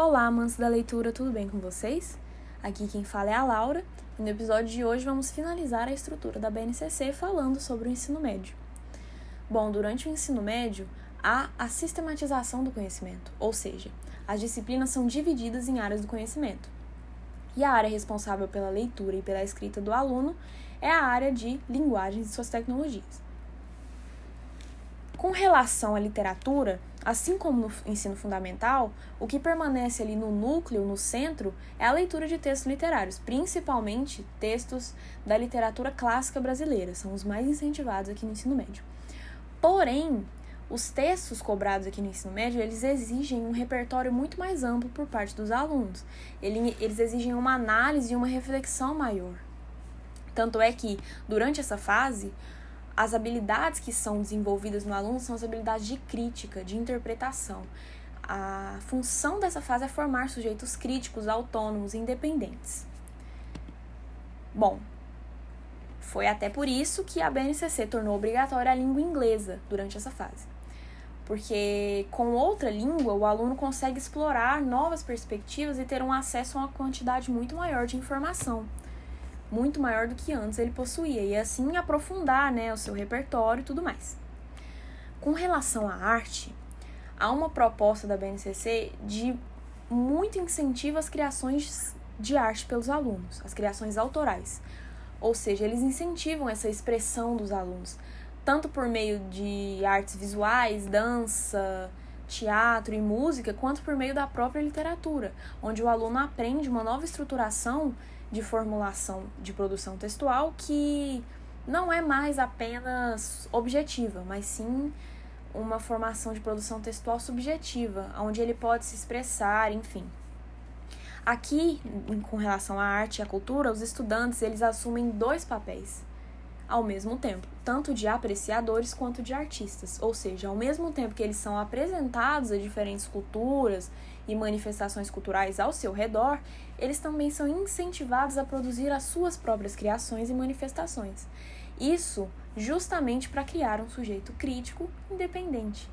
Olá, amantes da leitura, tudo bem com vocês? Aqui quem fala é a Laura e no episódio de hoje vamos finalizar a estrutura da BNCC falando sobre o ensino médio. Bom, durante o ensino médio há a sistematização do conhecimento, ou seja, as disciplinas são divididas em áreas do conhecimento. E a área responsável pela leitura e pela escrita do aluno é a área de linguagens e suas tecnologias. Com relação à literatura, assim como no ensino fundamental, o que permanece ali no núcleo, no centro, é a leitura de textos literários, principalmente textos da literatura clássica brasileira, são os mais incentivados aqui no ensino médio. Porém, os textos cobrados aqui no ensino médio, eles exigem um repertório muito mais amplo por parte dos alunos. Eles exigem uma análise e uma reflexão maior. Tanto é que, durante essa fase, as habilidades que são desenvolvidas no aluno são as habilidades de crítica, de interpretação. A função dessa fase é formar sujeitos críticos, autônomos independentes. Bom, foi até por isso que a BNCC tornou obrigatória a língua inglesa durante essa fase. Porque com outra língua, o aluno consegue explorar novas perspectivas e ter um acesso a uma quantidade muito maior de informação muito maior do que antes ele possuía, e assim aprofundar né, o seu repertório e tudo mais. Com relação à arte, há uma proposta da BNCC de muito incentivo às criações de arte pelos alunos, as criações autorais. Ou seja, eles incentivam essa expressão dos alunos, tanto por meio de artes visuais, dança, teatro e música, quanto por meio da própria literatura, onde o aluno aprende uma nova estruturação de formulação de produção textual que não é mais apenas objetiva, mas sim uma formação de produção textual subjetiva, onde ele pode se expressar, enfim. Aqui, com relação à arte e à cultura, os estudantes eles assumem dois papéis ao mesmo tempo, tanto de apreciadores quanto de artistas. Ou seja, ao mesmo tempo que eles são apresentados a diferentes culturas e manifestações culturais ao seu redor, eles também são incentivados a produzir as suas próprias criações e manifestações. Isso justamente para criar um sujeito crítico independente.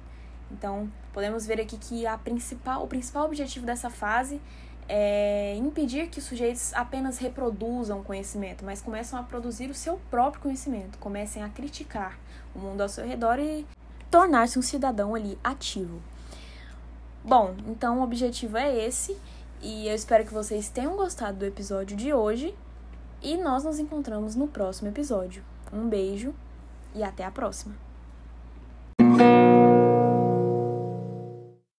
Então, podemos ver aqui que a principal, o principal objetivo dessa fase é impedir que os sujeitos apenas reproduzam conhecimento, mas começam a produzir o seu próprio conhecimento, comecem a criticar o mundo ao seu redor e tornar-se um cidadão ali ativo. Bom, então o objetivo é esse e eu espero que vocês tenham gostado do episódio de hoje e nós nos encontramos no próximo episódio. Um beijo e até a próxima!